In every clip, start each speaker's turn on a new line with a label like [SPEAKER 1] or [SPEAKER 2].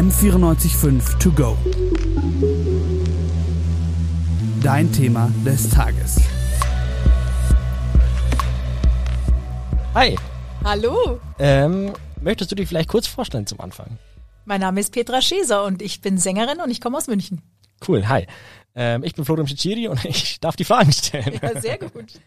[SPEAKER 1] M945 To Go. Dein Thema des Tages.
[SPEAKER 2] Hi.
[SPEAKER 3] Hallo.
[SPEAKER 2] Ähm, möchtest du dich vielleicht kurz vorstellen zum Anfang?
[SPEAKER 3] Mein Name ist Petra Scheser und ich bin Sängerin und ich komme aus München.
[SPEAKER 2] Cool, hi. Ähm, ich bin Florian Ciciri und ich darf die Fragen stellen.
[SPEAKER 3] Ja, sehr gut.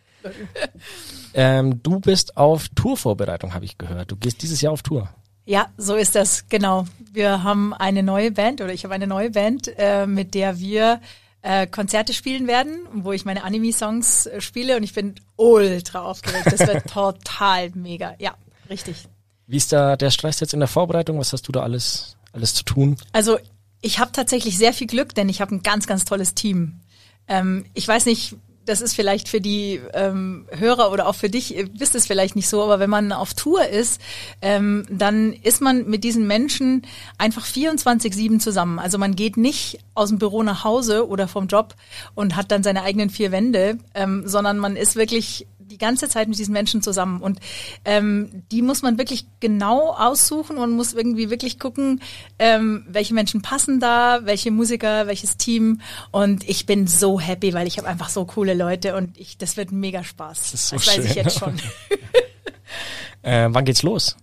[SPEAKER 2] ähm, du bist auf Tourvorbereitung, habe ich gehört. Du gehst dieses Jahr auf Tour.
[SPEAKER 3] Ja, so ist das, genau. Wir haben eine neue Band oder ich habe eine neue Band, äh, mit der wir äh, Konzerte spielen werden, wo ich meine Anime-Songs äh, spiele und ich bin ultra aufgeregt. Das wird total mega. Ja, richtig.
[SPEAKER 2] Wie ist da der Stress jetzt in der Vorbereitung? Was hast du da alles, alles zu tun?
[SPEAKER 3] Also ich habe tatsächlich sehr viel Glück, denn ich habe ein ganz, ganz tolles Team. Ähm, ich weiß nicht, das ist vielleicht für die ähm, Hörer oder auch für dich, ihr wisst es vielleicht nicht so, aber wenn man auf Tour ist, ähm, dann ist man mit diesen Menschen einfach 24-7 zusammen. Also man geht nicht aus dem Büro nach Hause oder vom Job und hat dann seine eigenen vier Wände, ähm, sondern man ist wirklich die ganze Zeit mit diesen Menschen zusammen. Und ähm, die muss man wirklich genau aussuchen und muss irgendwie wirklich gucken, ähm, welche Menschen passen da, welche Musiker, welches Team. Und ich bin so happy, weil ich habe einfach so coole Leute und ich, das wird mega Spaß.
[SPEAKER 2] Das, so
[SPEAKER 3] das
[SPEAKER 2] schön.
[SPEAKER 3] weiß ich jetzt schon.
[SPEAKER 2] äh, wann geht's los?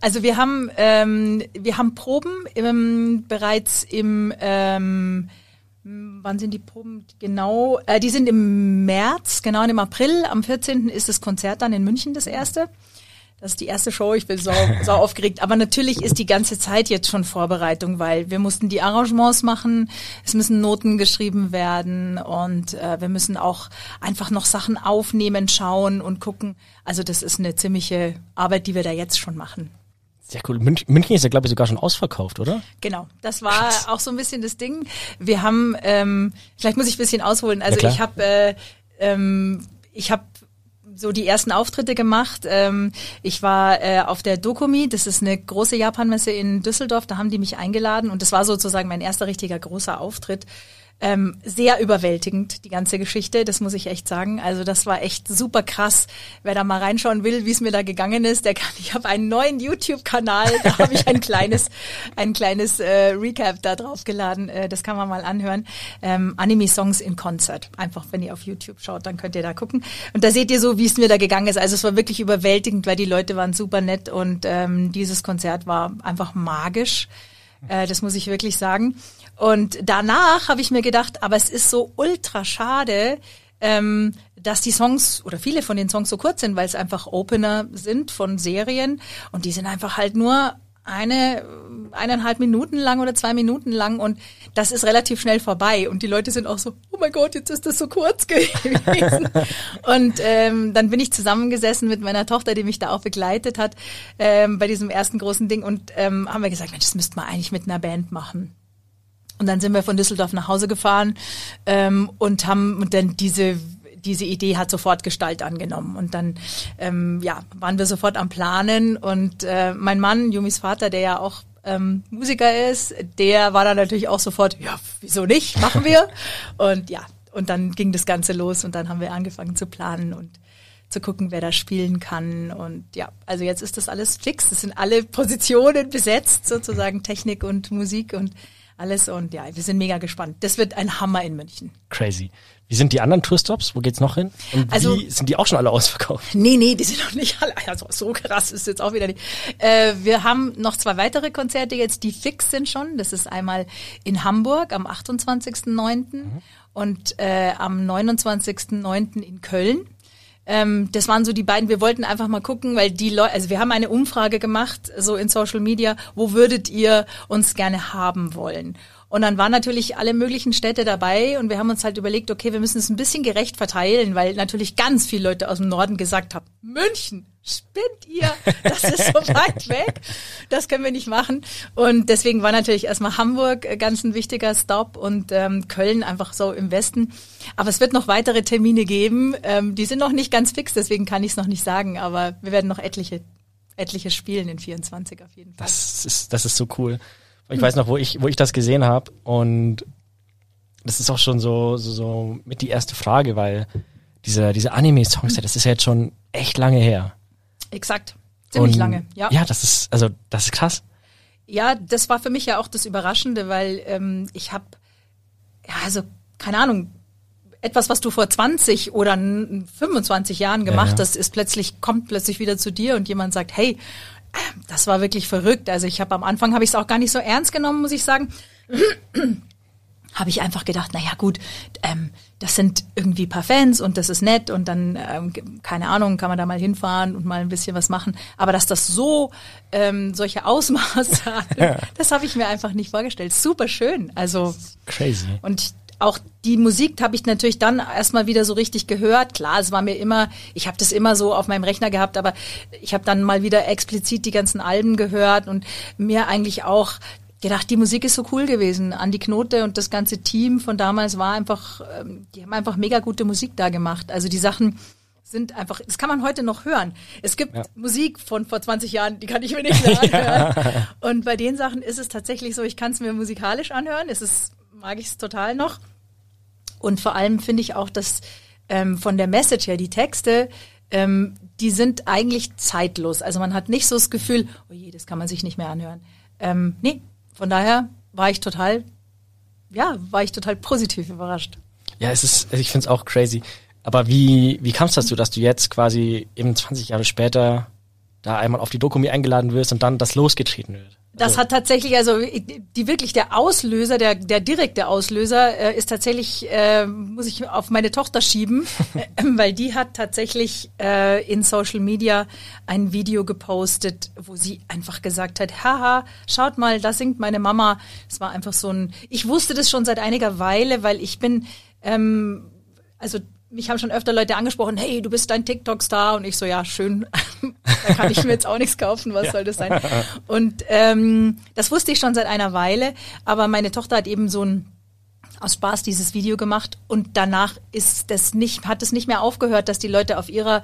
[SPEAKER 3] Also wir haben ähm, wir haben Proben im, bereits im ähm, Wann sind die Proben genau? Äh, die sind im März, genau und im April. Am 14. ist das Konzert dann in München das erste. Das ist die erste Show. Ich bin so, so aufgeregt. Aber natürlich ist die ganze Zeit jetzt schon Vorbereitung, weil wir mussten die Arrangements machen. Es müssen Noten geschrieben werden und äh, wir müssen auch einfach noch Sachen aufnehmen, schauen und gucken. Also das ist eine ziemliche Arbeit, die wir da jetzt schon machen.
[SPEAKER 2] Sehr cool. München, ist ja, glaube ich, sogar schon ausverkauft, oder?
[SPEAKER 3] Genau, das war Krass. auch so ein bisschen das Ding. Wir haben, ähm, vielleicht muss ich ein bisschen ausholen. Also ich habe, äh, ähm, ich habe so die ersten Auftritte gemacht. Ähm, ich war äh, auf der Dokumi, das ist eine große Japanmesse in Düsseldorf, da haben die mich eingeladen und das war sozusagen mein erster richtiger großer Auftritt. Ähm, sehr überwältigend, die ganze Geschichte, das muss ich echt sagen. Also das war echt super krass. Wer da mal reinschauen will, wie es mir da gegangen ist, der kann, ich habe einen neuen YouTube-Kanal, da habe ich ein kleines, ein kleines äh, Recap da drauf geladen. Äh, das kann man mal anhören. Ähm, Anime-Songs in Concert. Einfach, wenn ihr auf YouTube schaut, dann könnt ihr da gucken. Und da seht ihr so, wie es mir da gegangen ist. Also es war wirklich überwältigend, weil die Leute waren super nett und ähm, dieses Konzert war einfach magisch. Äh, das muss ich wirklich sagen. Und danach habe ich mir gedacht, aber es ist so ultra schade, ähm, dass die Songs oder viele von den Songs so kurz sind, weil es einfach Opener sind von Serien und die sind einfach halt nur eine, eineinhalb Minuten lang oder zwei Minuten lang und das ist relativ schnell vorbei und die Leute sind auch so, oh mein Gott, jetzt ist das so kurz gewesen. und ähm, dann bin ich zusammengesessen mit meiner Tochter, die mich da auch begleitet hat ähm, bei diesem ersten großen Ding und ähm, haben wir gesagt, Mensch, das müsste man eigentlich mit einer Band machen. Und dann sind wir von Düsseldorf nach Hause gefahren ähm, und haben und dann diese diese Idee hat sofort Gestalt angenommen. Und dann ähm, ja, waren wir sofort am Planen. Und äh, mein Mann, Jumis Vater, der ja auch ähm, Musiker ist, der war dann natürlich auch sofort, ja, wieso nicht, machen wir. und ja, und dann ging das Ganze los und dann haben wir angefangen zu planen und zu gucken, wer da spielen kann. Und ja, also jetzt ist das alles fix. Es sind alle Positionen besetzt, sozusagen Technik und Musik und alles. Und ja, wir sind mega gespannt. Das wird ein Hammer in München.
[SPEAKER 2] Crazy. Wie sind die anderen Tourstops? Wo geht's noch hin? Und
[SPEAKER 3] Also-
[SPEAKER 2] wie sind die auch schon alle ausverkauft?
[SPEAKER 3] Nee, nee, die sind noch nicht alle. Also so krass ist jetzt auch wieder nicht. Äh, wir haben noch zwei weitere Konzerte jetzt, die fix sind schon. Das ist einmal in Hamburg am 28.09. und äh, am 29.09. in Köln. Ähm, das waren so die beiden. Wir wollten einfach mal gucken, weil die Leute, also wir haben eine Umfrage gemacht, so in Social Media, wo würdet ihr uns gerne haben wollen? Und dann waren natürlich alle möglichen Städte dabei und wir haben uns halt überlegt, okay, wir müssen es ein bisschen gerecht verteilen, weil natürlich ganz viele Leute aus dem Norden gesagt haben, München, spinnt ihr? Das ist so weit weg. Das können wir nicht machen. Und deswegen war natürlich erstmal Hamburg äh, ganz ein wichtiger Stop und ähm, Köln einfach so im Westen. Aber es wird noch weitere Termine geben. Ähm, die sind noch nicht ganz fix, deswegen kann ich es noch nicht sagen, aber wir werden noch etliche, etliche spielen in 24 auf jeden Fall.
[SPEAKER 2] Das ist, das ist so cool. Ich weiß noch, wo ich, wo ich das gesehen habe und das ist auch schon so, so, so mit die erste Frage, weil diese, diese Anime-Songs, das ist ja jetzt schon echt lange her.
[SPEAKER 3] Exakt. Ziemlich
[SPEAKER 2] Und
[SPEAKER 3] lange, ja.
[SPEAKER 2] Ja, das ist, also, das ist krass.
[SPEAKER 3] Ja, das war für mich ja auch das Überraschende, weil ähm, ich habe, ja, also keine Ahnung, etwas, was du vor 20 oder 25 Jahren gemacht ja, ja. hast, ist plötzlich kommt plötzlich wieder zu dir und jemand sagt, hey, das war wirklich verrückt. Also ich habe am Anfang habe ich es auch gar nicht so ernst genommen, muss ich sagen. habe ich einfach gedacht, na ja gut, ähm, das sind irgendwie paar Fans und das ist nett und dann ähm, keine Ahnung, kann man da mal hinfahren und mal ein bisschen was machen. Aber dass das so ähm, solche Ausmaße hat, das habe ich mir einfach nicht vorgestellt. Super schön. Also
[SPEAKER 2] crazy.
[SPEAKER 3] Und auch die Musik habe ich natürlich dann erstmal wieder so richtig gehört. Klar, es war mir immer, ich habe das immer so auf meinem Rechner gehabt, aber ich habe dann mal wieder explizit die ganzen Alben gehört und mir eigentlich auch gedacht, die Musik ist so cool gewesen. Andi Knote und das ganze Team von damals war einfach, ähm, die haben einfach mega gute Musik da gemacht. Also die Sachen sind einfach, das kann man heute noch hören. Es gibt ja. Musik von vor 20 Jahren, die kann ich mir nicht mehr anhören. und bei den Sachen ist es tatsächlich so, ich kann es mir musikalisch anhören. Es ist mag ich es total noch. Und vor allem finde ich auch, dass ähm, von der Message her, die Texte, ähm, die sind eigentlich zeitlos. Also man hat nicht so das Gefühl, oh je, das kann man sich nicht mehr anhören. Ähm, nee, von daher war ich total, ja, war ich total positiv überrascht.
[SPEAKER 2] Ja, es ist, ich finde es auch crazy. Aber wie, wie kam es dazu, dass du jetzt quasi eben 20 Jahre später da einmal auf die Doku eingeladen wirst und dann das losgetreten wird?
[SPEAKER 3] Das also hat tatsächlich, also die wirklich der Auslöser, der, der direkte Auslöser äh, ist tatsächlich, äh, muss ich auf meine Tochter schieben, äh, weil die hat tatsächlich äh, in Social Media ein Video gepostet, wo sie einfach gesagt hat, haha, schaut mal, da singt meine Mama. Es war einfach so ein, ich wusste das schon seit einiger Weile, weil ich bin, ähm, also mich haben schon öfter Leute angesprochen, hey, du bist ein TikTok-Star. Und ich so, ja, schön, da kann ich mir jetzt auch nichts kaufen, was ja. soll das sein? Und ähm, das wusste ich schon seit einer Weile, aber meine Tochter hat eben so ein aus Spaß dieses Video gemacht und danach ist das nicht, hat es nicht mehr aufgehört, dass die Leute auf ihrer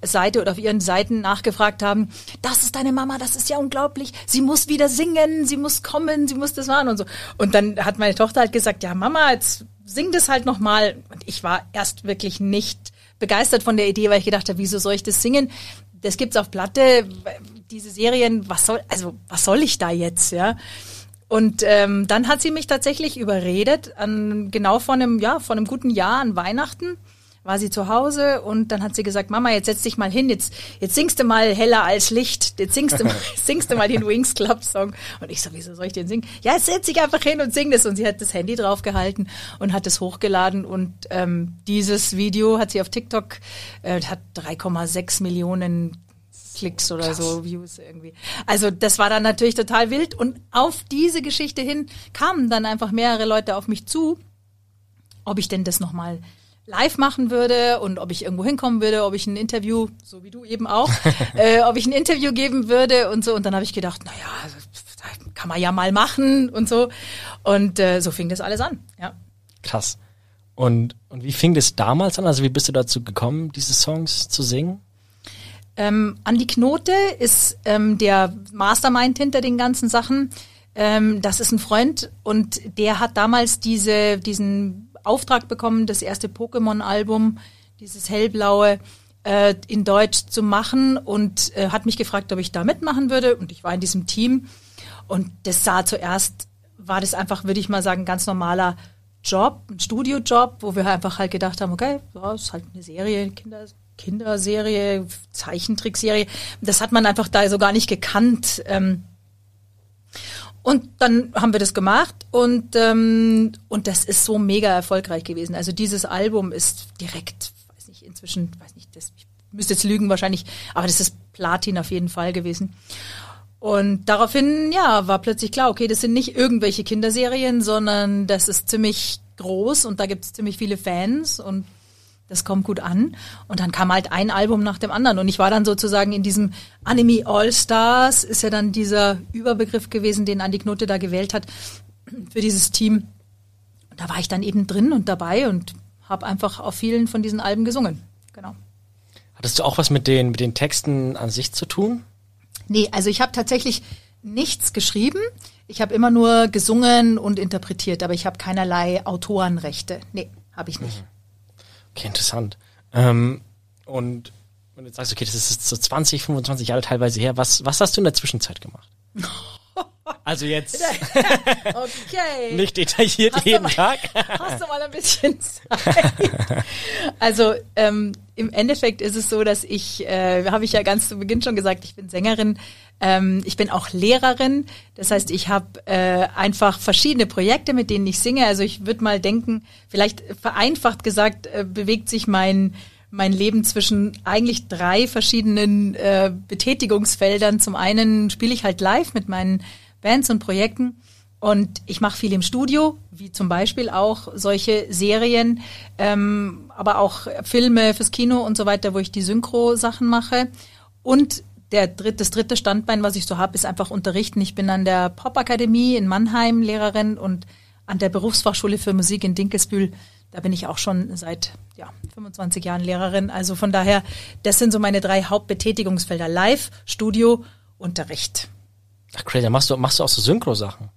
[SPEAKER 3] Seite oder auf ihren Seiten nachgefragt haben, das ist deine Mama, das ist ja unglaublich, sie muss wieder singen, sie muss kommen, sie muss das machen und so. Und dann hat meine Tochter halt gesagt, ja Mama, jetzt sing das halt nochmal. Und ich war erst wirklich nicht begeistert von der Idee, weil ich gedacht habe, wieso soll ich das singen? Das gibt's auf Platte, diese Serien, was soll, also was soll ich da jetzt, ja? Und ähm, dann hat sie mich tatsächlich überredet, an genau vor einem, ja, vor einem guten Jahr an Weihnachten war sie zu Hause und dann hat sie gesagt, Mama, jetzt setz dich mal hin, jetzt, jetzt singst du mal heller als Licht, jetzt singst du mal, singst du mal den Wings Club Song. Und ich so, wieso soll ich den singen? Ja, jetzt setz dich einfach hin und sing das. Und sie hat das Handy draufgehalten und hat es hochgeladen und ähm, dieses Video hat sie auf TikTok, äh, hat 3,6 Millionen Klicks oder Krass. so, Views irgendwie. Also das war dann natürlich total wild und auf diese Geschichte hin kamen dann einfach mehrere Leute auf mich zu, ob ich denn das nochmal live machen würde und ob ich irgendwo hinkommen würde, ob ich ein Interview, so wie du eben auch, äh, ob ich ein Interview geben würde und so. Und dann habe ich gedacht, naja, kann man ja mal machen und so. Und äh, so fing das alles an, ja.
[SPEAKER 2] Krass. Und, und wie fing das damals an? Also wie bist du dazu gekommen, diese Songs zu singen?
[SPEAKER 3] Ähm, Andi Knote ist ähm, der Mastermind hinter den ganzen Sachen. Ähm, das ist ein Freund und der hat damals diese, diesen Auftrag bekommen, das erste Pokémon-Album, dieses hellblaue, äh, in Deutsch zu machen und äh, hat mich gefragt, ob ich da mitmachen würde. Und ich war in diesem Team. Und das sah zuerst, war das einfach, würde ich mal sagen, ganz normaler Job, ein Studiojob, wo wir einfach halt gedacht haben, okay, ja, ist halt eine Serie, Kinder, Kinderserie, Zeichentrickserie. Das hat man einfach da so gar nicht gekannt. Ähm, und dann haben wir das gemacht und, ähm, und das ist so mega erfolgreich gewesen. Also dieses Album ist direkt, weiß nicht, inzwischen, weiß nicht, das, ich müsste jetzt lügen wahrscheinlich, aber das ist Platin auf jeden Fall gewesen. Und daraufhin, ja, war plötzlich klar, okay, das sind nicht irgendwelche Kinderserien, sondern das ist ziemlich groß und da gibt es ziemlich viele Fans und das kommt gut an. Und dann kam halt ein Album nach dem anderen. Und ich war dann sozusagen in diesem Anime All Stars, ist ja dann dieser Überbegriff gewesen, den Andi Knote da gewählt hat für dieses Team. Und da war ich dann eben drin und dabei und habe einfach auf vielen von diesen Alben gesungen. Genau.
[SPEAKER 2] Hattest du auch was mit den, mit den Texten an sich zu tun?
[SPEAKER 3] Nee, also ich habe tatsächlich nichts geschrieben. Ich habe immer nur gesungen und interpretiert, aber ich habe keinerlei Autorenrechte. Nee, habe ich nicht. Mhm.
[SPEAKER 2] Okay, interessant. Ähm, und wenn du jetzt sagst, okay, das ist so 20, 25 Jahre teilweise her, was, was hast du in der Zwischenzeit gemacht? Also jetzt.
[SPEAKER 3] okay.
[SPEAKER 2] Nicht detailliert hast jeden
[SPEAKER 3] mal,
[SPEAKER 2] Tag.
[SPEAKER 3] hast du mal ein bisschen Zeit? Also ähm, im Endeffekt ist es so, dass ich, äh, habe ich ja ganz zu Beginn schon gesagt, ich bin Sängerin. Ähm, ich bin auch Lehrerin. Das heißt, ich habe äh, einfach verschiedene Projekte, mit denen ich singe. Also ich würde mal denken, vielleicht vereinfacht gesagt, äh, bewegt sich mein mein Leben zwischen eigentlich drei verschiedenen äh, Betätigungsfeldern. Zum einen spiele ich halt live mit meinen Bands und Projekten und ich mache viel im Studio, wie zum Beispiel auch solche Serien, ähm, aber auch Filme fürs Kino und so weiter, wo ich die Synchro-Sachen mache. Und der dritte, das dritte Standbein, was ich so habe, ist einfach unterrichten. Ich bin an der Popakademie in Mannheim Lehrerin und an der Berufsfachschule für Musik in Dinkelsbühl da bin ich auch schon seit ja, 25 Jahren Lehrerin. Also von daher, das sind so meine drei Hauptbetätigungsfelder. Live, Studio, Unterricht.
[SPEAKER 2] Ach crazy, machst du, machst du auch so Synchro-Sachen?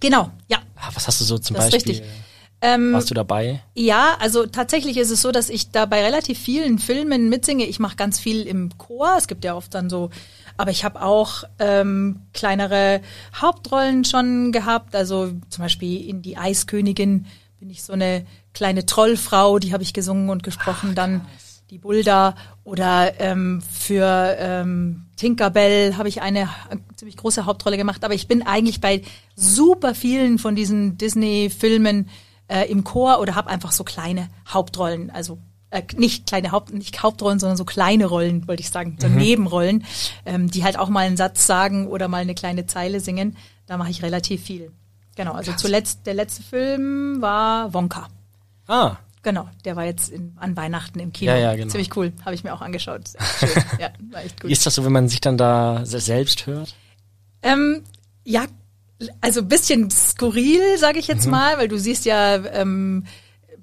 [SPEAKER 3] Genau, ja.
[SPEAKER 2] Ah, was hast du so zum
[SPEAKER 3] das
[SPEAKER 2] Beispiel?
[SPEAKER 3] Ist richtig. Ähm,
[SPEAKER 2] Warst du dabei?
[SPEAKER 3] Ja, also tatsächlich ist es so, dass ich da bei relativ vielen Filmen mitsinge. Ich mache ganz viel im Chor. Es gibt ja oft dann so, aber ich habe auch ähm, kleinere Hauptrollen schon gehabt. Also zum Beispiel in Die Eiskönigin bin ich so eine kleine Trollfrau, die habe ich gesungen und gesprochen. Ach, dann die Bulda oder ähm, für ähm, Tinkerbell habe ich eine ziemlich große Hauptrolle gemacht. Aber ich bin eigentlich bei super vielen von diesen Disney-Filmen äh, im Chor oder habe einfach so kleine Hauptrollen. Also äh, nicht kleine Haupt, nicht Hauptrollen, sondern so kleine Rollen, wollte ich sagen, so mhm. Nebenrollen, ähm, die halt auch mal einen Satz sagen oder mal eine kleine Zeile singen. Da mache ich relativ viel. Genau, also Krass. zuletzt, der letzte Film war Wonka.
[SPEAKER 2] Ah.
[SPEAKER 3] Genau, der war jetzt in, an Weihnachten im Kino.
[SPEAKER 2] Ja, ja, genau.
[SPEAKER 3] Ziemlich cool, habe ich mir auch angeschaut.
[SPEAKER 2] ja, war echt gut. Wie ist das so, wenn man sich dann da selbst hört?
[SPEAKER 3] Ähm, ja, also bisschen skurril, sage ich jetzt mhm. mal, weil du siehst ja ähm,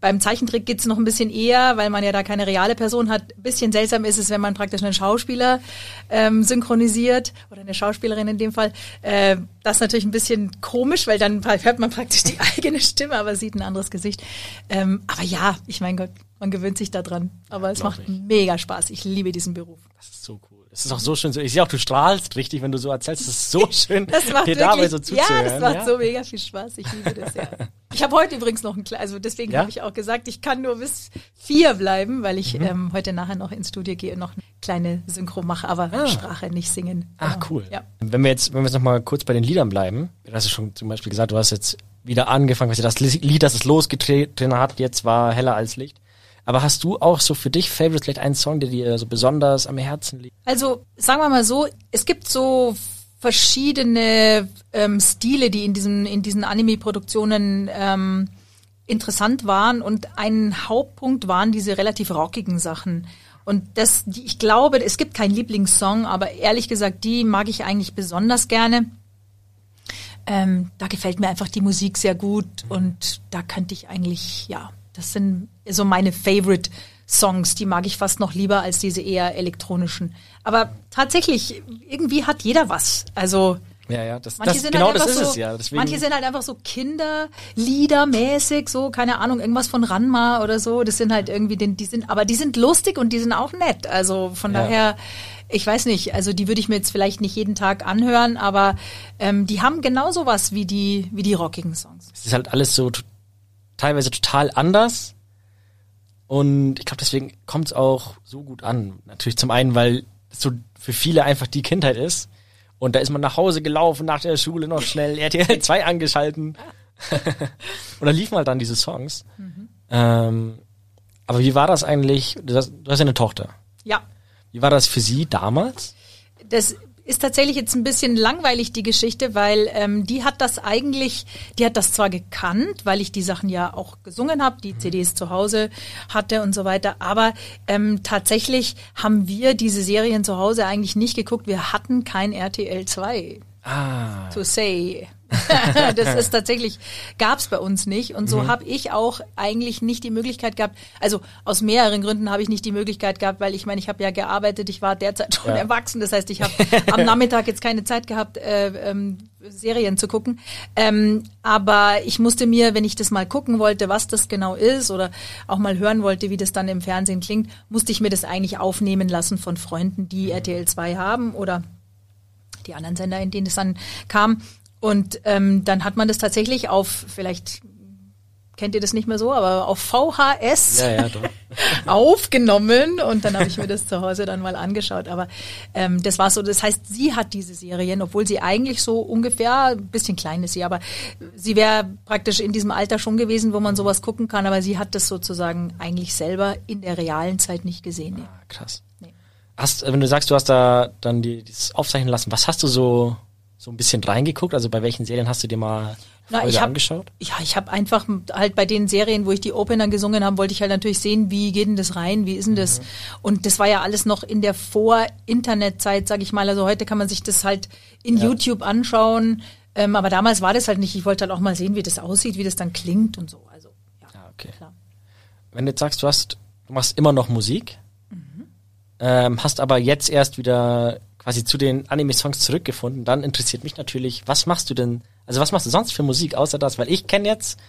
[SPEAKER 3] beim Zeichentrick geht's noch ein bisschen eher, weil man ja da keine reale Person hat. Ein bisschen seltsam ist es, wenn man praktisch einen Schauspieler ähm, synchronisiert oder eine Schauspielerin in dem Fall. Äh, das ist natürlich ein bisschen komisch, weil dann hört man praktisch die eigene Stimme, aber sieht ein anderes Gesicht. Ähm, aber ja, ich mein Gott, man gewöhnt sich da dran. Aber es macht ich. mega Spaß. Ich liebe diesen Beruf.
[SPEAKER 2] Das ist so cool. Es ist auch so schön. Ich sehe auch, du strahlst richtig, wenn du so erzählst. Es ist so schön,
[SPEAKER 3] das macht dir wirklich, dabei so zuzuhören. Ja, das macht ja? so mega viel Spaß. Ich liebe das, ja. Ich habe heute übrigens noch ein also deswegen ja? habe ich auch gesagt, ich kann nur bis vier bleiben, weil ich mhm. ähm, heute nachher noch ins Studio gehe und noch eine kleine Synchro mache, aber ah. Sprache nicht singen.
[SPEAKER 2] Ach, genau. cool. Ja. Wenn wir jetzt, wenn wir jetzt noch mal kurz bei den Liedern bleiben, du hast ja schon zum Beispiel gesagt, du hast jetzt wieder angefangen, das Lied, das es losgetreten hat, jetzt war heller als Licht. Aber hast du auch so für dich Favorite vielleicht einen Song, der dir so besonders am Herzen liegt?
[SPEAKER 3] Also sagen wir mal so, es gibt so verschiedene ähm, Stile, die in diesen in diesen Anime-Produktionen ähm, interessant waren und ein Hauptpunkt waren diese relativ rockigen Sachen. Und das, die, ich glaube, es gibt keinen Lieblingssong, aber ehrlich gesagt, die mag ich eigentlich besonders gerne. Ähm, da gefällt mir einfach die Musik sehr gut und da könnte ich eigentlich, ja, das sind so meine Favorite Songs, die mag ich fast noch lieber als diese eher elektronischen. Aber tatsächlich, irgendwie hat jeder was. Also
[SPEAKER 2] ja, ja, das, das genau halt das ist so, es ja.
[SPEAKER 3] Deswegen. Manche sind halt einfach so Kinderliedermäßig, so keine Ahnung, irgendwas von Ranma oder so. Das sind halt irgendwie, den, die sind, aber die sind lustig und die sind auch nett. Also von ja. daher, ich weiß nicht. Also die würde ich mir jetzt vielleicht nicht jeden Tag anhören, aber ähm, die haben genauso was wie die wie die rockigen Songs.
[SPEAKER 2] Es ist halt alles so teilweise total anders. Und ich glaube, deswegen kommt es auch so gut an. Natürlich zum einen, weil es so für viele einfach die Kindheit ist. Und da ist man nach Hause gelaufen, nach der Schule noch schnell RTL 2 angeschalten. und da liefen halt dann diese Songs. Mhm. Ähm, aber wie war das eigentlich? Du hast, du hast ja eine Tochter.
[SPEAKER 3] Ja.
[SPEAKER 2] Wie war das für sie damals?
[SPEAKER 3] Das ist tatsächlich jetzt ein bisschen langweilig, die Geschichte, weil ähm, die hat das eigentlich, die hat das zwar gekannt, weil ich die Sachen ja auch gesungen habe, die CDs zu Hause hatte und so weiter, aber ähm, tatsächlich haben wir diese Serien zu Hause eigentlich nicht geguckt. Wir hatten kein RTL 2.
[SPEAKER 2] Ah.
[SPEAKER 3] To say. das ist tatsächlich, gab's bei uns nicht. Und so mhm. habe ich auch eigentlich nicht die Möglichkeit gehabt, also aus mehreren Gründen habe ich nicht die Möglichkeit gehabt, weil ich meine, ich habe ja gearbeitet, ich war derzeit schon ja. erwachsen. Das heißt, ich habe am Nachmittag jetzt keine Zeit gehabt, äh, ähm, Serien zu gucken. Ähm, aber ich musste mir, wenn ich das mal gucken wollte, was das genau ist oder auch mal hören wollte, wie das dann im Fernsehen klingt, musste ich mir das eigentlich aufnehmen lassen von Freunden, die RTL 2 haben oder die anderen Sender, in denen es dann kam. Und ähm, dann hat man das tatsächlich auf vielleicht kennt ihr das nicht mehr so, aber auf VHS ja, ja, aufgenommen und dann habe ich mir das zu Hause dann mal angeschaut. Aber ähm, das war so, das heißt, sie hat diese Serien, obwohl sie eigentlich so ungefähr, ein bisschen klein ist sie, aber sie wäre praktisch in diesem Alter schon gewesen, wo man sowas gucken kann, aber sie hat das sozusagen eigentlich selber in der realen Zeit nicht gesehen. Nee.
[SPEAKER 2] Ah, krass. Nee. Hast, wenn du sagst, du hast da dann die, das aufzeichnen lassen, was hast du so so ein bisschen reingeguckt? Also bei welchen Serien hast du dir mal na,
[SPEAKER 3] ich
[SPEAKER 2] hab, angeschaut?
[SPEAKER 3] Ja, ich habe einfach halt bei den Serien, wo ich die Opener gesungen habe, wollte ich halt natürlich sehen, wie geht denn das rein, wie ist denn das? Mhm. Und das war ja alles noch in der Vor-Internet-Zeit, sag ich mal. Also heute kann man sich das halt in ja. YouTube anschauen. Ähm, aber damals war das halt nicht. Ich wollte halt auch mal sehen, wie das aussieht, wie das dann klingt und so. Also, ja, ja
[SPEAKER 2] okay. Klar. Wenn du jetzt sagst, du hast, du machst immer noch Musik, mhm. ähm, hast aber jetzt erst wieder quasi zu den Anime-Songs zurückgefunden, dann interessiert mich natürlich, was machst du denn, also was machst du sonst für Musik außer das? Weil ich kenne jetzt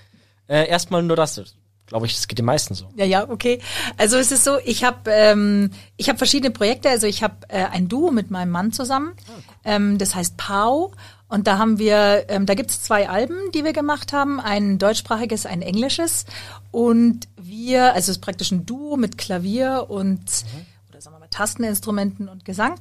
[SPEAKER 2] äh, erstmal nur das. Glaube ich, das geht den meisten so.
[SPEAKER 3] Ja, ja, okay. Also es ist so, ich habe ähm, ich habe verschiedene Projekte. Also ich habe äh, ein Duo mit meinem Mann zusammen. Oh, cool. ähm, das heißt Pau. Und da haben wir, ähm, da gibt's zwei Alben, die wir gemacht haben, ein deutschsprachiges, ein englisches. Und wir, also es ist praktisch ein Duo mit Klavier und mhm. oder sagen wir mal Tasteninstrumenten und Gesang.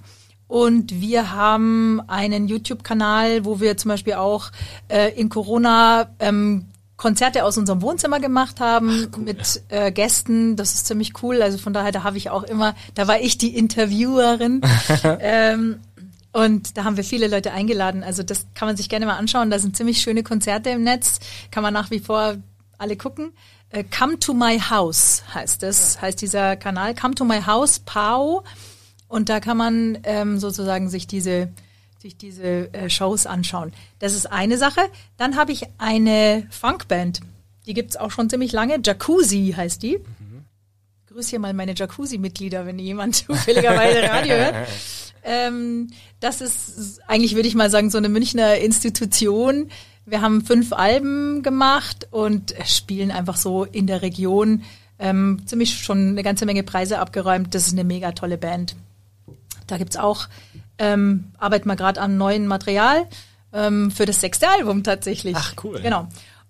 [SPEAKER 3] Und wir haben einen YouTube-Kanal, wo wir zum Beispiel auch äh, in Corona ähm, Konzerte aus unserem Wohnzimmer gemacht haben Ach, cool. mit äh, Gästen. Das ist ziemlich cool. Also von daher, da habe ich auch immer, da war ich die Interviewerin. ähm, und da haben wir viele Leute eingeladen. Also das kann man sich gerne mal anschauen. Da sind ziemlich schöne Konzerte im Netz. Kann man nach wie vor alle gucken. Äh, Come to my house heißt das, heißt dieser Kanal. Come to my house, Pau. Und da kann man ähm, sozusagen sich diese sich diese äh, Shows anschauen. Das ist eine Sache. Dann habe ich eine Funkband. Die gibt's auch schon ziemlich lange. Jacuzzi heißt die. Mhm. Grüß hier mal meine Jacuzzi-Mitglieder, wenn jemand zufälligerweise Radio hört. Ähm, das ist eigentlich, würde ich mal sagen, so eine Münchner Institution. Wir haben fünf Alben gemacht und spielen einfach so in der Region ähm, ziemlich schon eine ganze Menge Preise abgeräumt. Das ist eine mega tolle Band. Da gibt's auch, ähm, arbeiten wir gerade an neuen Material ähm, für das sechste Album tatsächlich.
[SPEAKER 2] Ach cool.
[SPEAKER 3] Genau.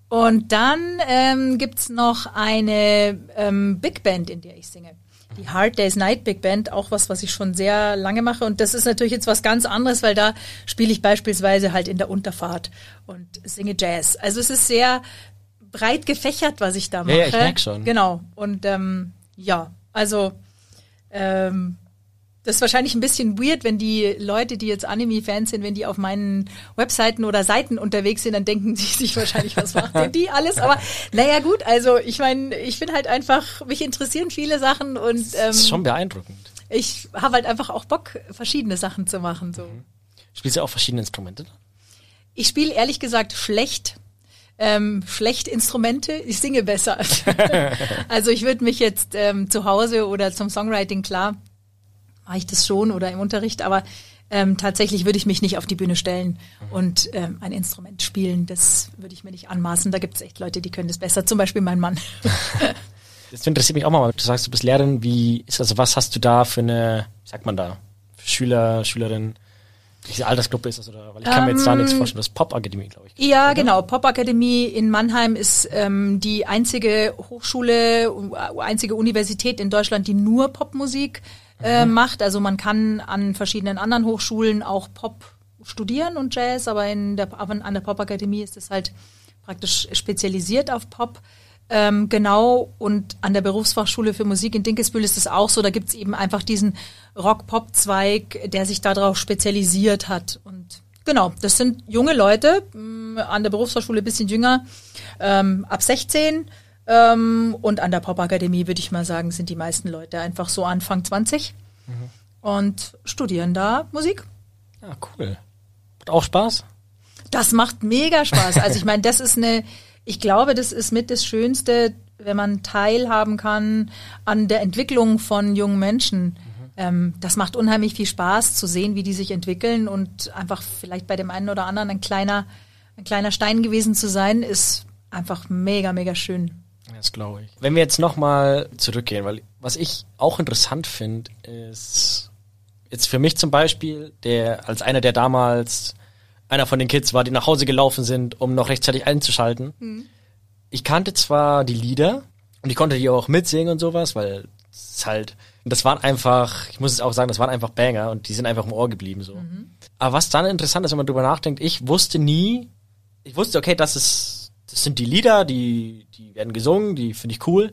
[SPEAKER 3] Und dann ähm, gibt noch eine ähm, Big Band, in der ich singe. Die Hard Days Night Big Band, auch was, was ich schon sehr lange mache. Und das ist natürlich jetzt was ganz anderes, weil da spiele ich beispielsweise halt in der Unterfahrt und singe Jazz. Also es ist sehr breit gefächert, was ich da mache. Ja,
[SPEAKER 2] ja ich merke schon.
[SPEAKER 3] Genau. Und ähm, ja, also ähm, das ist wahrscheinlich ein bisschen weird, wenn die Leute, die jetzt Anime-Fans sind, wenn die auf meinen Webseiten oder Seiten unterwegs sind, dann denken sie sich wahrscheinlich, was macht denn die alles? Aber naja gut, also ich meine, ich bin halt einfach, mich interessieren viele Sachen und ähm,
[SPEAKER 2] das ist schon beeindruckend.
[SPEAKER 3] Ich habe halt einfach auch Bock, verschiedene Sachen zu machen. So. Mhm.
[SPEAKER 2] Spielst du auch verschiedene Instrumente?
[SPEAKER 3] Ich spiele ehrlich gesagt schlecht. Ähm, schlecht Instrumente, ich singe besser. also ich würde mich jetzt ähm, zu Hause oder zum Songwriting klar mache ich das schon oder im Unterricht, aber ähm, tatsächlich würde ich mich nicht auf die Bühne stellen und ähm, ein Instrument spielen. Das würde ich mir nicht anmaßen. Da gibt es echt Leute, die können das besser. Zum Beispiel mein Mann.
[SPEAKER 2] das interessiert mich auch mal. Du sagst, du bist Lehrerin. Wie ist also was hast du da für eine, wie sagt man da, Schüler, Schülerinnen? Welche Altersgruppe ist das? Oder? Weil ich kann mir jetzt da nichts ähm, vorstellen. Das ist Pop-Akademie, glaube ich.
[SPEAKER 3] Ja, oder? genau. Pop-Akademie in Mannheim ist ähm, die einzige Hochschule, einzige Universität in Deutschland, die nur Popmusik äh, mhm. macht. Also man kann an verschiedenen anderen Hochschulen auch Pop studieren und Jazz, aber in der, an der Popakademie ist es halt praktisch spezialisiert auf Pop. Ähm, genau, und an der Berufsfachschule für Musik in Dinkelsbühl ist es auch so, da gibt's eben einfach diesen Rock-Pop-Zweig, der sich darauf spezialisiert hat. Und genau, das sind junge Leute, mh, mm, an der Berufsfachschule bisschen jünger, ähm, ab 16 ähm, und an der Popakademie würde ich mal sagen, sind die meisten Leute einfach so Anfang 20 mhm. und studieren da Musik.
[SPEAKER 2] Ja, cool. Hat auch Spaß?
[SPEAKER 3] Das macht mega Spaß. Also ich meine, das ist eine, ich glaube, das ist mit das Schönste, wenn man teilhaben kann an der Entwicklung von jungen Menschen. Mhm. Ähm, das macht unheimlich viel Spaß zu sehen, wie die sich entwickeln und einfach vielleicht bei dem einen oder anderen ein kleiner, ein kleiner Stein gewesen zu sein, ist einfach mega, mega schön.
[SPEAKER 2] Das glaube ich. Wenn wir jetzt nochmal zurückgehen, weil was ich auch interessant finde, ist jetzt für mich zum Beispiel, der als einer, der damals einer von den Kids war, die nach Hause gelaufen sind, um noch rechtzeitig einzuschalten. Mhm. Ich kannte zwar die Lieder und ich konnte die auch mitsingen und sowas, weil es halt, das waren einfach, ich muss es auch sagen, das waren einfach Banger und die sind einfach im Ohr geblieben so. Mhm. Aber was dann interessant ist, wenn man drüber nachdenkt, ich wusste nie, ich wusste, okay, das ist, das sind die Lieder, die, die werden gesungen, die finde ich cool.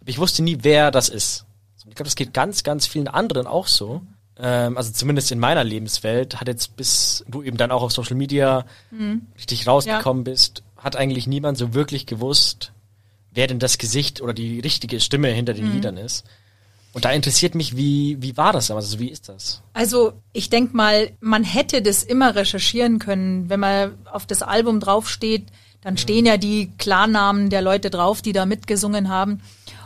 [SPEAKER 2] Aber ich wusste nie, wer das ist. Ich glaube, das geht ganz, ganz vielen anderen auch so. Ähm, also zumindest in meiner Lebenswelt hat jetzt bis du eben dann auch auf Social Media mhm. richtig rausgekommen ja. bist, hat eigentlich niemand so wirklich gewusst, wer denn das Gesicht oder die richtige Stimme hinter den mhm. Liedern ist. Und da interessiert mich, wie, wie war das? Also wie ist das?
[SPEAKER 3] Also ich denke mal, man hätte das immer recherchieren können. Wenn man auf das Album draufsteht, dann stehen ja die Klarnamen der Leute drauf, die da mitgesungen haben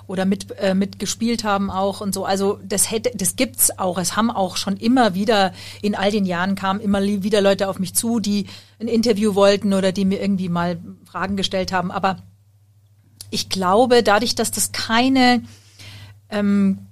[SPEAKER 3] oder mit äh, mitgespielt haben auch und so. Also das hätte, das gibt's auch. Es haben auch schon immer wieder in all den Jahren kamen immer wieder Leute auf mich zu, die ein Interview wollten oder die mir irgendwie mal Fragen gestellt haben. Aber ich glaube, dadurch, dass das keine ähm,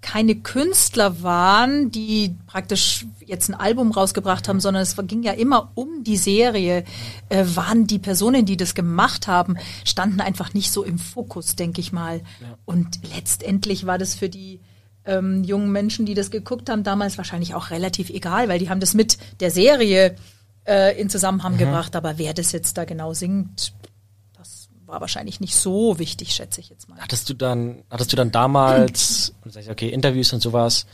[SPEAKER 3] keine Künstler waren, die praktisch jetzt ein Album rausgebracht haben, sondern es ging ja immer um die Serie, äh, waren die Personen, die das gemacht haben, standen einfach nicht so im Fokus, denke ich mal. Ja. Und letztendlich war das für die ähm, jungen Menschen, die das geguckt haben, damals wahrscheinlich auch relativ egal, weil die haben das mit der Serie äh, in Zusammenhang mhm. gebracht. Aber wer das jetzt da genau singt, war wahrscheinlich nicht so wichtig, schätze ich jetzt mal.
[SPEAKER 2] Hattest du dann, hattest du dann damals, okay, Interviews und sowas,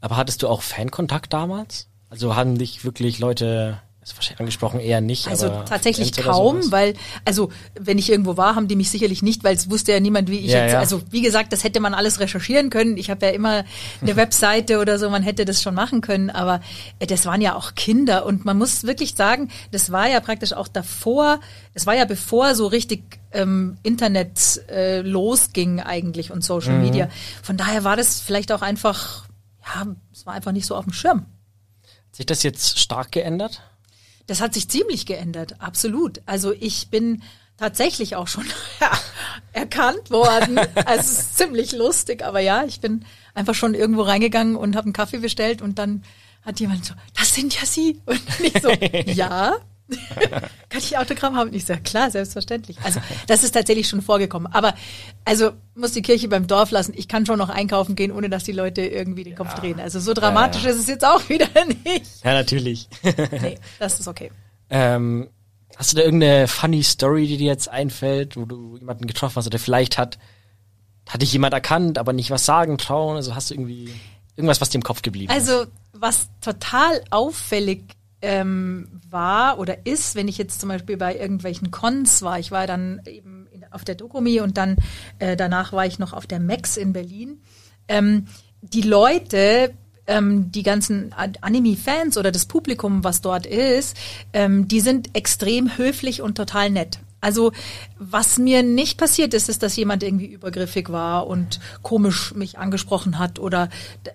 [SPEAKER 2] aber hattest du auch Fankontakt damals? Also haben dich wirklich Leute ist wahrscheinlich angesprochen eher nicht.
[SPEAKER 3] Also tatsächlich kaum, weil, also wenn ich irgendwo war, haben die mich sicherlich nicht, weil es wusste ja niemand, wie ich ja, jetzt, ja. also wie gesagt, das hätte man alles recherchieren können. Ich habe ja immer eine Webseite oder so, man hätte das schon machen können, aber äh, das waren ja auch Kinder und man muss wirklich sagen, das war ja praktisch auch davor, es war ja bevor so richtig ähm, Internet äh, losging eigentlich und Social mhm. Media. Von daher war das vielleicht auch einfach, ja, es war einfach nicht so auf dem Schirm.
[SPEAKER 2] Hat sich das jetzt stark geändert?
[SPEAKER 3] Das hat sich ziemlich geändert, absolut. Also ich bin tatsächlich auch schon erkannt worden. Also es ist ziemlich lustig, aber ja, ich bin einfach schon irgendwo reingegangen und habe einen Kaffee bestellt und dann hat jemand so, das sind ja Sie. Und ich so, ja, Kann ich Autogramm haben? Ich sage, klar, selbstverständlich. Also das ist tatsächlich schon vorgekommen. Aber also muss die Kirche beim Dorf lassen. Ich kann schon noch einkaufen gehen, ohne dass die Leute irgendwie den Kopf ja. drehen. Also so dramatisch ja, ja. ist es jetzt auch wieder nicht.
[SPEAKER 2] Ja, natürlich.
[SPEAKER 3] nee, das ist okay.
[SPEAKER 2] Ähm, hast du da irgendeine funny Story, die dir jetzt einfällt, wo du jemanden getroffen hast oder vielleicht hat, hat dich jemand erkannt, aber nicht was sagen trauen? Also hast du irgendwie irgendwas, was dir im Kopf geblieben
[SPEAKER 3] ist? Also was total auffällig ähm, war oder ist, wenn ich jetzt zum Beispiel bei irgendwelchen Cons war, ich war dann eben auf der Dokumi und dann äh, danach war ich noch auf der Max in Berlin. Ähm, die Leute, ähm, die ganzen Anime-Fans oder das Publikum, was dort ist, ähm, die sind extrem höflich und total nett. Also was mir nicht passiert ist, ist, dass jemand irgendwie übergriffig war und komisch mich angesprochen hat oder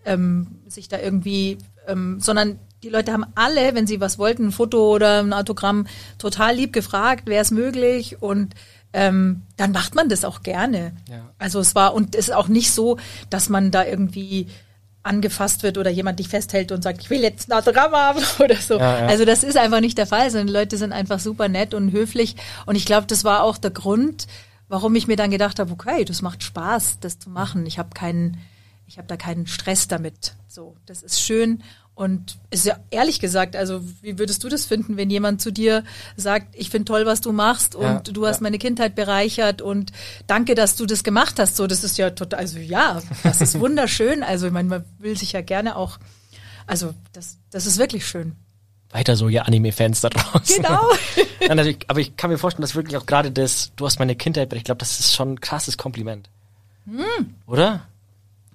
[SPEAKER 3] ähm, sich da irgendwie, ähm, sondern die Leute haben alle, wenn sie was wollten, ein Foto oder ein Autogramm, total lieb gefragt, wäre es möglich und ähm, dann macht man das auch gerne. Ja. Also es war und es ist auch nicht so, dass man da irgendwie angefasst wird oder jemand dich festhält und sagt, ich will jetzt ein Autogramm haben oder so. Ja, ja. Also das ist einfach nicht der Fall, sondern die Leute sind einfach super nett und höflich und ich glaube, das war auch der Grund, warum ich mir dann gedacht habe, okay, das macht Spaß, das zu machen. Ich habe keinen, ich habe da keinen Stress damit. So, das ist schön und ist ja ehrlich gesagt, also wie würdest du das finden, wenn jemand zu dir sagt, ich finde toll, was du machst und ja, du hast ja. meine Kindheit bereichert und danke, dass du das gemacht hast. So, das ist ja total, also ja, das ist wunderschön. Also ich meine, man will sich ja gerne auch, also das, das ist wirklich schön.
[SPEAKER 2] Weiter so, ihr Anime-Fans da draußen.
[SPEAKER 3] Genau.
[SPEAKER 2] Nein, also ich, aber ich kann mir vorstellen, dass wirklich auch gerade das, du hast meine Kindheit, ich glaube, das ist schon ein krasses Kompliment. Hm. Oder?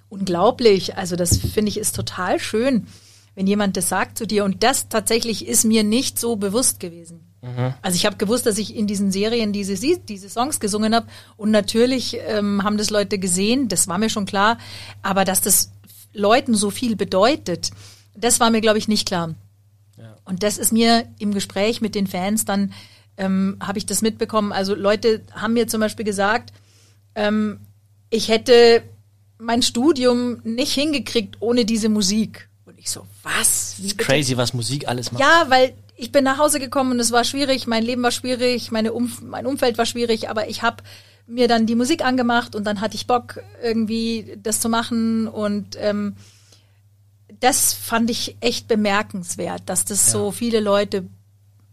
[SPEAKER 3] Unglaublich. Also das finde ich ist total schön wenn jemand das sagt zu dir. Und das tatsächlich ist mir nicht so bewusst gewesen. Mhm. Also ich habe gewusst, dass ich in diesen Serien diese, diese Songs gesungen habe. Und natürlich ähm, haben das Leute gesehen, das war mir schon klar. Aber dass das Leuten so viel bedeutet, das war mir, glaube ich, nicht klar. Ja. Und das ist mir im Gespräch mit den Fans dann, ähm, habe ich das mitbekommen. Also Leute haben mir zum Beispiel gesagt, ähm, ich hätte mein Studium nicht hingekriegt ohne diese Musik. Ich so, was?
[SPEAKER 2] Wie ist crazy, was Musik alles macht.
[SPEAKER 3] Ja, weil ich bin nach Hause gekommen und es war schwierig, mein Leben war schwierig, meine Umf mein Umfeld war schwierig, aber ich habe mir dann die Musik angemacht und dann hatte ich Bock, irgendwie das zu machen und ähm, das fand ich echt bemerkenswert, dass das ja. so viele Leute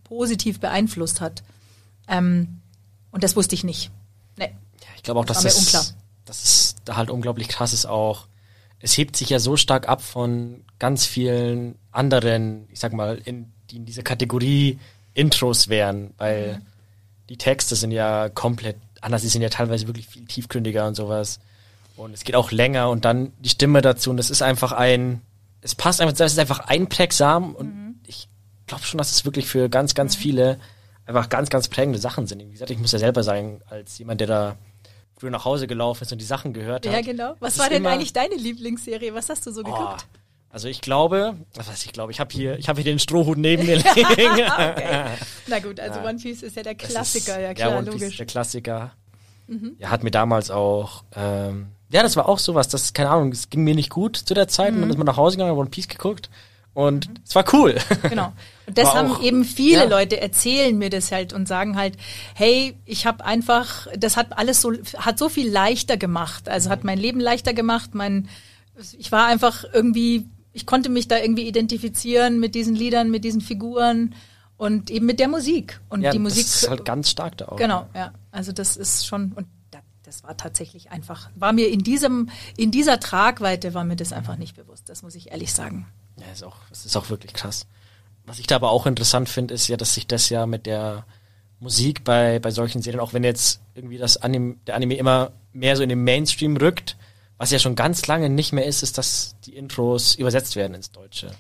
[SPEAKER 3] positiv beeinflusst hat. Ähm, und das wusste ich nicht.
[SPEAKER 2] Nee. Ja, ich glaube auch, das dass das, unklar. das ist da halt unglaublich krass ist auch. Es hebt sich ja so stark ab von ganz vielen anderen, ich sag mal, in, die in dieser Kategorie Intros wären, weil mhm. die Texte sind ja komplett anders, die sind ja teilweise wirklich viel tiefgründiger und sowas. Und es geht auch länger und dann die Stimme dazu und es ist einfach ein, es passt einfach, es ist einfach einprägsam und mhm. ich glaube schon, dass es wirklich für ganz, ganz mhm. viele einfach ganz, ganz prägende Sachen sind. Wie gesagt, ich muss ja selber sagen, als jemand, der da früher nach Hause gelaufen ist und die Sachen gehört hat.
[SPEAKER 3] Ja, genau. Was war denn eigentlich deine Lieblingsserie? Was hast du so geguckt? Oh,
[SPEAKER 2] also ich glaube, was heißt ich glaube, ich habe hier, ich habe hier den Strohhut neben mir liegen.
[SPEAKER 3] okay. Na gut, also ja. One Piece ist ja der Klassiker, ist, ja klar,
[SPEAKER 2] ja, One Piece Ist der Klassiker. Mhm. Er hat mir damals auch, ähm, ja, das war auch sowas, das, keine Ahnung, es ging mir nicht gut zu der Zeit mhm. und dann ist man nach Hause gegangen, One Piece geguckt und mhm. es war cool.
[SPEAKER 3] Genau. Das haben auch, eben viele ja. Leute erzählen mir das halt und sagen halt, hey, ich habe einfach, das hat alles so, hat so viel leichter gemacht. Also hat mein Leben leichter gemacht. Mein, ich war einfach irgendwie, ich konnte mich da irgendwie identifizieren mit diesen Liedern, mit diesen Figuren und eben mit der Musik. Und
[SPEAKER 2] ja,
[SPEAKER 3] die Musik
[SPEAKER 2] das ist halt ganz stark da auch.
[SPEAKER 3] Genau, ja. Also das ist schon und das war tatsächlich einfach, war mir in diesem, in dieser Tragweite war mir das einfach nicht bewusst. Das muss ich ehrlich sagen.
[SPEAKER 2] Ja, ist auch, das ist auch wirklich krass. Was ich da aber auch interessant finde, ist ja, dass sich das ja mit der Musik bei, bei solchen Serien, auch wenn jetzt irgendwie das Anime, der Anime immer mehr so in den Mainstream rückt, was ja schon ganz lange nicht mehr ist, ist, dass die Intros übersetzt werden ins Deutsche.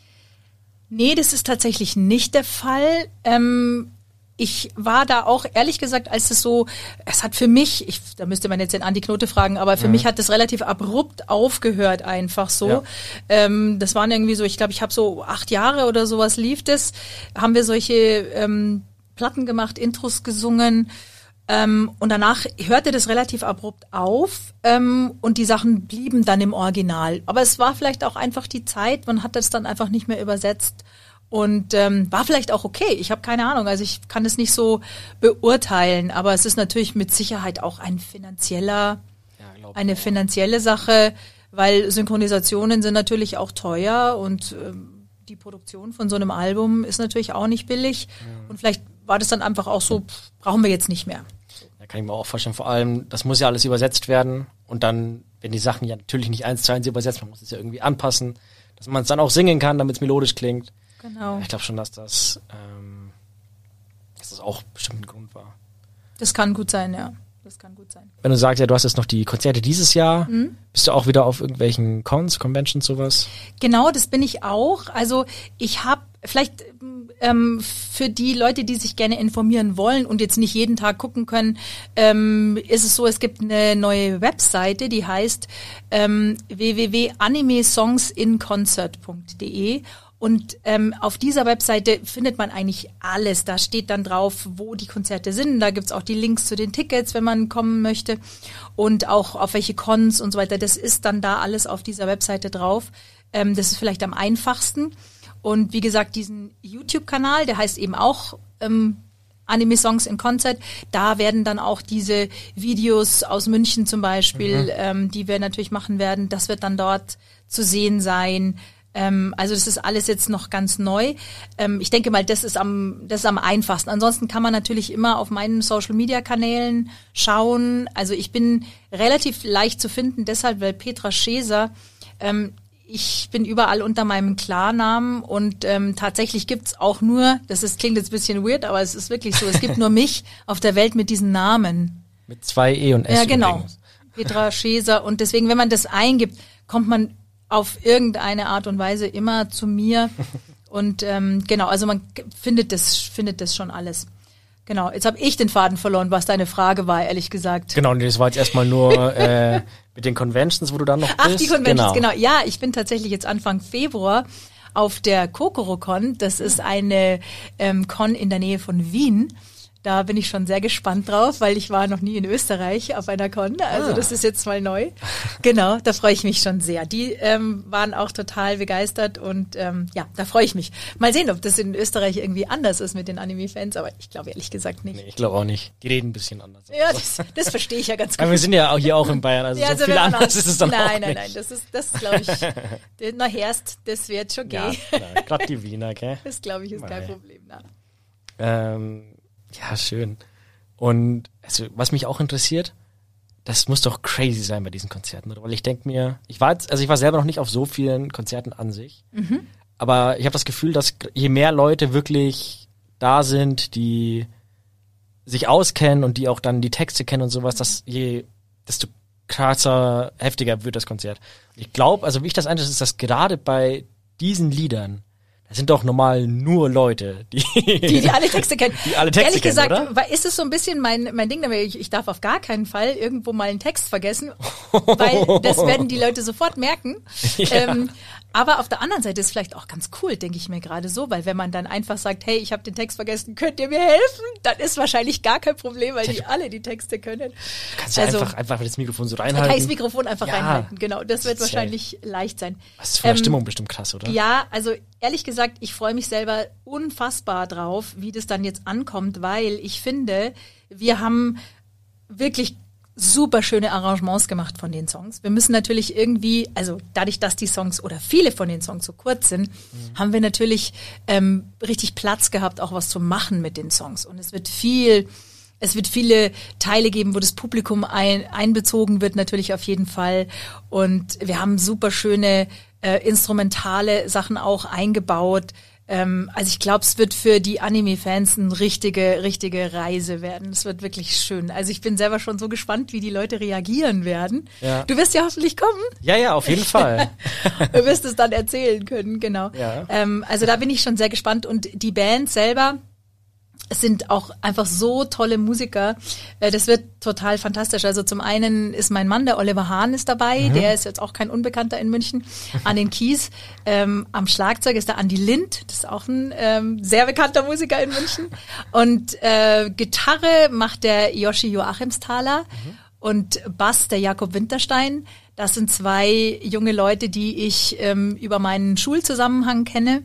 [SPEAKER 3] Nee, das ist tatsächlich nicht der Fall. Ähm, ich war da auch ehrlich gesagt, als es so, es hat für mich, ich, da müsste man jetzt den Andi Knote fragen, aber für mhm. mich hat das relativ abrupt aufgehört einfach so. Ja. Ähm, das waren irgendwie so, ich glaube, ich habe so acht Jahre oder sowas lief das, haben wir solche ähm, Platten gemacht, Intros gesungen. Ähm, und danach hörte das relativ abrupt auf ähm, und die Sachen blieben dann im Original. Aber es war vielleicht auch einfach die Zeit, man hat das dann einfach nicht mehr übersetzt. Und ähm, war vielleicht auch okay. Ich habe keine Ahnung. Also ich kann es nicht so beurteilen, aber es ist natürlich mit Sicherheit auch ein finanzieller, ja, eine finanzielle Sache, weil Synchronisationen sind natürlich auch teuer und ähm, die Produktion von so einem Album ist natürlich auch nicht billig. Ja. Und vielleicht war das dann einfach auch so, pff, brauchen wir jetzt nicht mehr.
[SPEAKER 2] Da kann ich mir auch vorstellen. Vor allem, das muss ja alles übersetzt werden und dann, wenn die Sachen ja natürlich nicht eins zu eins übersetzt, man muss es ja irgendwie anpassen, dass man es dann auch singen kann, damit es melodisch klingt. Genau. Ich glaube schon, dass das, ähm, dass das auch bestimmt ein Grund war.
[SPEAKER 3] Das kann gut sein, ja. Das kann gut sein.
[SPEAKER 2] Wenn du sagst, ja, du hast jetzt noch die Konzerte dieses Jahr, mhm. bist du auch wieder auf irgendwelchen Cons, Conventions, sowas?
[SPEAKER 3] Genau, das bin ich auch. Also ich habe vielleicht ähm, für die Leute, die sich gerne informieren wollen und jetzt nicht jeden Tag gucken können, ähm, ist es so, es gibt eine neue Webseite, die heißt ähm, www.animesongsinconcert.de und ähm, auf dieser Webseite findet man eigentlich alles. Da steht dann drauf, wo die Konzerte sind. Da gibt's auch die Links zu den Tickets, wenn man kommen möchte. Und auch auf welche Cons und so weiter. Das ist dann da alles auf dieser Webseite drauf. Ähm, das ist vielleicht am einfachsten. Und wie gesagt, diesen YouTube-Kanal, der heißt eben auch ähm, Anime Songs in Concert. Da werden dann auch diese Videos aus München zum Beispiel, mhm. ähm, die wir natürlich machen werden, das wird dann dort zu sehen sein. Ähm, also das ist alles jetzt noch ganz neu. Ähm, ich denke mal, das ist am, das ist am einfachsten. Ansonsten kann man natürlich immer auf meinen Social Media Kanälen schauen. Also ich bin relativ leicht zu finden, deshalb, weil Petra Scheser, ähm, ich bin überall unter meinem Klarnamen und ähm, tatsächlich gibt's auch nur, das ist, klingt jetzt ein bisschen weird, aber es ist wirklich so, es gibt nur mich auf der Welt mit diesen Namen.
[SPEAKER 2] Mit zwei E und S.
[SPEAKER 3] Ja, genau. Übrigens. Petra Scheser. Und deswegen, wenn man das eingibt, kommt man auf irgendeine Art und Weise immer zu mir. Und ähm, genau, also man findet das, findet das schon alles. Genau, jetzt habe ich den Faden verloren, was deine Frage war, ehrlich gesagt.
[SPEAKER 2] Genau, das war jetzt erstmal nur äh, mit den Conventions, wo du dann noch
[SPEAKER 3] Ach, bist. Ach, die Conventions, genau. genau. Ja, ich bin tatsächlich jetzt Anfang Februar auf der Kokorokon. Das ist eine ähm, Con in der Nähe von Wien. Da bin ich schon sehr gespannt drauf, weil ich war noch nie in Österreich auf einer Con. Also ah. das ist jetzt mal neu. Genau, da freue ich mich schon sehr. Die ähm, waren auch total begeistert und ähm, ja, da freue ich mich. Mal sehen, ob das in Österreich irgendwie anders ist mit den Anime-Fans, aber ich glaube ehrlich gesagt nicht. Nee,
[SPEAKER 2] ich glaube auch nicht. Die reden ein bisschen anders.
[SPEAKER 3] Ja, das, das verstehe ich ja ganz gut.
[SPEAKER 2] Aber wir sind ja auch hier auch in Bayern, also ja, so also viel anders ist es dann
[SPEAKER 3] nein,
[SPEAKER 2] auch
[SPEAKER 3] Nein,
[SPEAKER 2] nein,
[SPEAKER 3] nein, das ist, das glaube ich, na Herst, das wird schon gehen.
[SPEAKER 2] Ja, gerade die Wiener, gell?
[SPEAKER 3] Das glaube ich ist kein Problem.
[SPEAKER 2] Na. Ähm, ja, schön. Und also, was mich auch interessiert, das muss doch crazy sein bei diesen Konzerten, oder? Weil ich denke mir, ich war jetzt, also ich war selber noch nicht auf so vielen Konzerten an sich, mhm. aber ich habe das Gefühl, dass je mehr Leute wirklich da sind, die sich auskennen und die auch dann die Texte kennen und sowas, dass je desto krasser, heftiger wird das Konzert. Ich glaube, also wie ich das einschätze, ist das gerade bei diesen Liedern das sind doch normal nur Leute, die,
[SPEAKER 3] die, die alle Texte kennen.
[SPEAKER 2] Die alle Texte
[SPEAKER 3] Ehrlich
[SPEAKER 2] kennen,
[SPEAKER 3] gesagt,
[SPEAKER 2] oder?
[SPEAKER 3] ist es so ein bisschen mein, mein Ding, ich, ich darf auf gar keinen Fall irgendwo mal einen Text vergessen, weil das werden die Leute sofort merken. Ja. Ähm, aber auf der anderen Seite ist vielleicht auch ganz cool, denke ich mir gerade so, weil wenn man dann einfach sagt, hey, ich habe den Text vergessen, könnt ihr mir helfen? Dann ist wahrscheinlich gar kein Problem, weil die alle die Texte können. Du
[SPEAKER 2] kannst ja also, einfach, einfach das Mikrofon so reinhalten. Kann ich
[SPEAKER 3] das Mikrofon einfach ja. reinhalten, genau. Das wird wahrscheinlich leicht sein.
[SPEAKER 2] Das ist von der ähm, Stimmung bestimmt krass, oder?
[SPEAKER 3] Ja, also ehrlich gesagt, ich freue mich selber unfassbar drauf, wie das dann jetzt ankommt, weil ich finde, wir haben wirklich super schöne Arrangements gemacht von den Songs. Wir müssen natürlich irgendwie, also dadurch, dass die Songs oder viele von den Songs so kurz sind, mhm. haben wir natürlich ähm, richtig Platz gehabt, auch was zu machen mit den Songs. Und es wird viel, es wird viele Teile geben, wo das Publikum ein, einbezogen wird, natürlich auf jeden Fall. Und wir haben super schöne äh, instrumentale Sachen auch eingebaut. Ähm, also ich glaube, es wird für die Anime-Fans eine richtige, richtige Reise werden. Es wird wirklich schön. Also ich bin selber schon so gespannt, wie die Leute reagieren werden. Ja. Du wirst ja hoffentlich kommen.
[SPEAKER 2] Ja, ja, auf jeden Fall.
[SPEAKER 3] du wirst es dann erzählen können, genau. Ja. Ähm, also da bin ich schon sehr gespannt. Und die Band selber, es sind auch einfach so tolle Musiker. Äh, das wird total fantastisch. Also zum einen ist mein Mann, der Oliver Hahn, ist dabei. Mhm. Der ist jetzt auch kein Unbekannter in München. An den Keys. Ähm, am Schlagzeug ist der Andi Lind. Das ist auch ein ähm, sehr bekannter Musiker in München. Und äh, Gitarre macht der Yoshi Joachimsthaler. Mhm. Und Bass der Jakob Winterstein. Das sind zwei junge Leute, die ich ähm, über meinen Schulzusammenhang kenne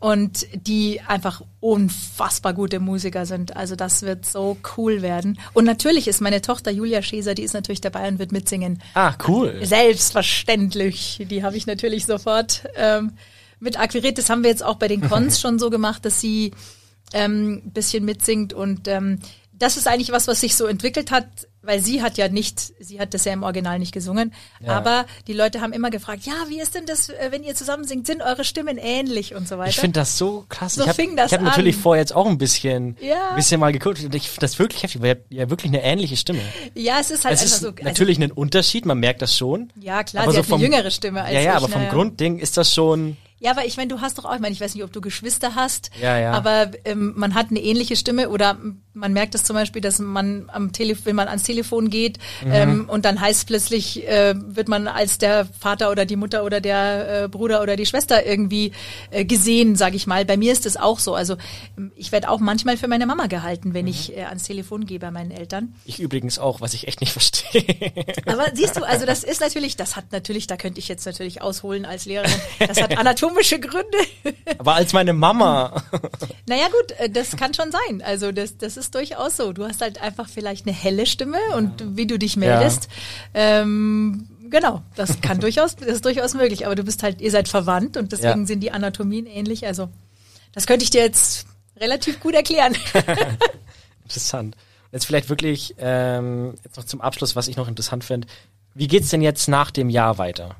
[SPEAKER 3] und die einfach unfassbar gute Musiker sind. Also das wird so cool werden. Und natürlich ist meine Tochter Julia Schäser, die ist natürlich dabei und wird mitsingen.
[SPEAKER 2] Ah, cool.
[SPEAKER 3] Selbstverständlich. Die habe ich natürlich sofort ähm, mit akquiriert. Das haben wir jetzt auch bei den Cons schon so gemacht, dass sie ähm, bisschen mitsingt und ähm, das ist eigentlich was, was sich so entwickelt hat weil sie hat ja nicht, sie hat das ja im Original nicht gesungen, ja. aber die Leute haben immer gefragt, ja, wie ist denn das, äh, wenn ihr zusammen singt, sind eure Stimmen ähnlich und so weiter.
[SPEAKER 2] Ich finde das so krass. So ich habe hab natürlich vorher jetzt auch ein bisschen, ja. ein bisschen mal geguckt und ich finde das wirklich heftig, weil ihr ja wirklich eine ähnliche Stimme.
[SPEAKER 3] Ja, es ist halt es einfach ist so.
[SPEAKER 2] Also, natürlich ein Unterschied, man merkt das schon.
[SPEAKER 3] Ja, klar, sie so hat vom, eine jüngere Stimme als
[SPEAKER 2] Ja, ja,
[SPEAKER 3] ich,
[SPEAKER 2] aber vom ja. Grundding ist das schon
[SPEAKER 3] ja, aber ich meine, du hast doch auch, ich meine, ich weiß nicht, ob du Geschwister hast,
[SPEAKER 2] ja, ja.
[SPEAKER 3] aber ähm, man hat eine ähnliche Stimme oder man merkt es zum Beispiel, dass man am Telefon, wenn man ans Telefon geht mhm. ähm, und dann heißt plötzlich, äh, wird man als der Vater oder die Mutter oder der äh, Bruder oder die Schwester irgendwie äh, gesehen, sage ich mal. Bei mir ist es auch so. Also ich werde auch manchmal für meine Mama gehalten, wenn mhm. ich äh, ans Telefon gehe bei meinen Eltern.
[SPEAKER 2] Ich übrigens auch, was ich echt nicht verstehe.
[SPEAKER 3] Aber siehst du, also das ist natürlich, das hat natürlich, da könnte ich jetzt natürlich ausholen als Lehrerin, das hat Anatomie komische Gründe.
[SPEAKER 2] Aber als meine Mama.
[SPEAKER 3] Naja gut, äh, das kann schon sein. Also das, das ist durchaus so. Du hast halt einfach vielleicht eine helle Stimme und wie du dich meldest. Ja. Ähm, genau, das kann durchaus, das ist durchaus möglich. Aber du bist halt, ihr seid verwandt und deswegen ja. sind die Anatomien ähnlich. Also das könnte ich dir jetzt relativ gut erklären.
[SPEAKER 2] Interessant. Jetzt vielleicht wirklich ähm, jetzt noch zum Abschluss, was ich noch interessant finde. Wie geht's denn jetzt nach dem Jahr weiter?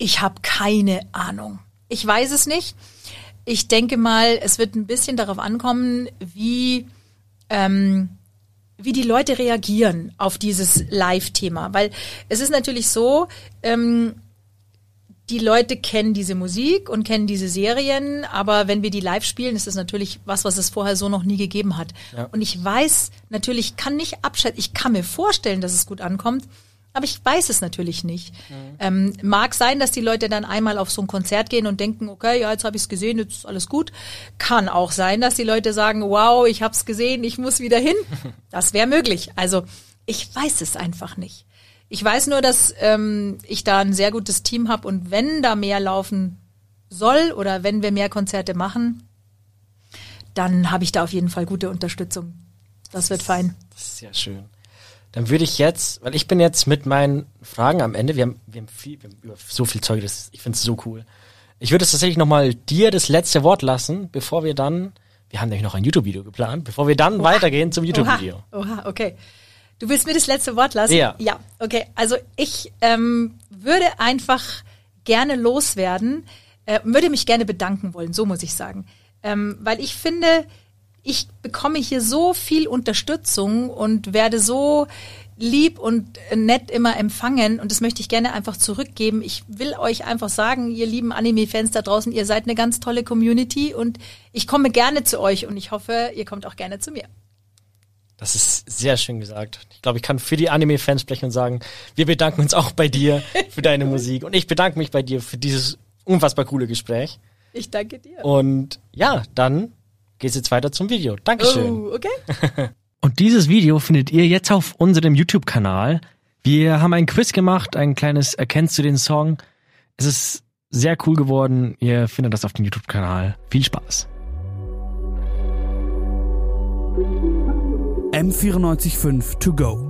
[SPEAKER 3] Ich habe keine Ahnung. Ich weiß es nicht. Ich denke mal, es wird ein bisschen darauf ankommen, wie, ähm, wie die Leute reagieren auf dieses Live-Thema. Weil es ist natürlich so, ähm, die Leute kennen diese Musik und kennen diese Serien, aber wenn wir die live spielen, ist das natürlich was, was es vorher so noch nie gegeben hat. Ja. Und ich weiß natürlich, kann nicht abschätzen, ich kann mir vorstellen, dass es gut ankommt, Aber ich weiß es natürlich nicht. Mhm. Ähm, mag sein, dass die Leute dann einmal auf so ein Konzert gehen und denken, okay, ja, jetzt habe ich es gesehen, jetzt ist alles gut. Kann auch sein, dass die Leute sagen, wow, ich habe es gesehen, ich muss wieder hin. Das wäre möglich. Also ich weiß es einfach nicht. Ich weiß nur, dass ähm, ich da ein sehr gutes Team habe und wenn da mehr laufen soll oder wenn wir mehr Konzerte machen, dann habe ich da auf jeden Fall gute Unterstützung. Das wird fein.
[SPEAKER 2] Das ist sehr schön. Dann würde ich jetzt, weil ich bin jetzt mit meinen Fragen am Ende, wir haben, wir haben, viel, wir haben über so viel Zeug, das, ich finde es so cool. Ich würde es tatsächlich nochmal dir das letzte Wort lassen, bevor wir dann, wir haben nämlich noch ein YouTube-Video geplant, bevor wir dann Oha. weitergehen zum YouTube-Video.
[SPEAKER 3] Oha. Oha, okay. Du willst mir das letzte Wort lassen?
[SPEAKER 2] Ja.
[SPEAKER 3] Ja, okay. Also ich ähm, würde einfach gerne loswerden, äh, würde mich gerne bedanken wollen, so muss ich sagen. Ähm, weil ich finde, ich bekomme hier so viel Unterstützung und werde so lieb und nett immer empfangen und das möchte ich gerne einfach zurückgeben. Ich will euch einfach sagen, ihr lieben Anime-Fans da draußen, ihr seid eine ganz tolle Community und ich komme gerne zu euch und ich hoffe, ihr kommt auch gerne zu mir.
[SPEAKER 2] Das ist sehr schön gesagt. Ich glaube, ich kann für die Anime-Fans sprechen und sagen, wir bedanken uns auch bei dir für deine Musik und ich bedanke mich bei dir für dieses unfassbar coole Gespräch.
[SPEAKER 3] Ich danke dir.
[SPEAKER 2] Und ja, dann geht's jetzt weiter zum Video. Dankeschön.
[SPEAKER 3] Oh, okay.
[SPEAKER 2] Und dieses Video findet ihr jetzt auf unserem YouTube-Kanal. Wir haben ein Quiz gemacht, ein kleines Erkennst du den Song. Es ist sehr cool geworden. Ihr findet das auf dem YouTube-Kanal. Viel Spaß.
[SPEAKER 1] M945 to go.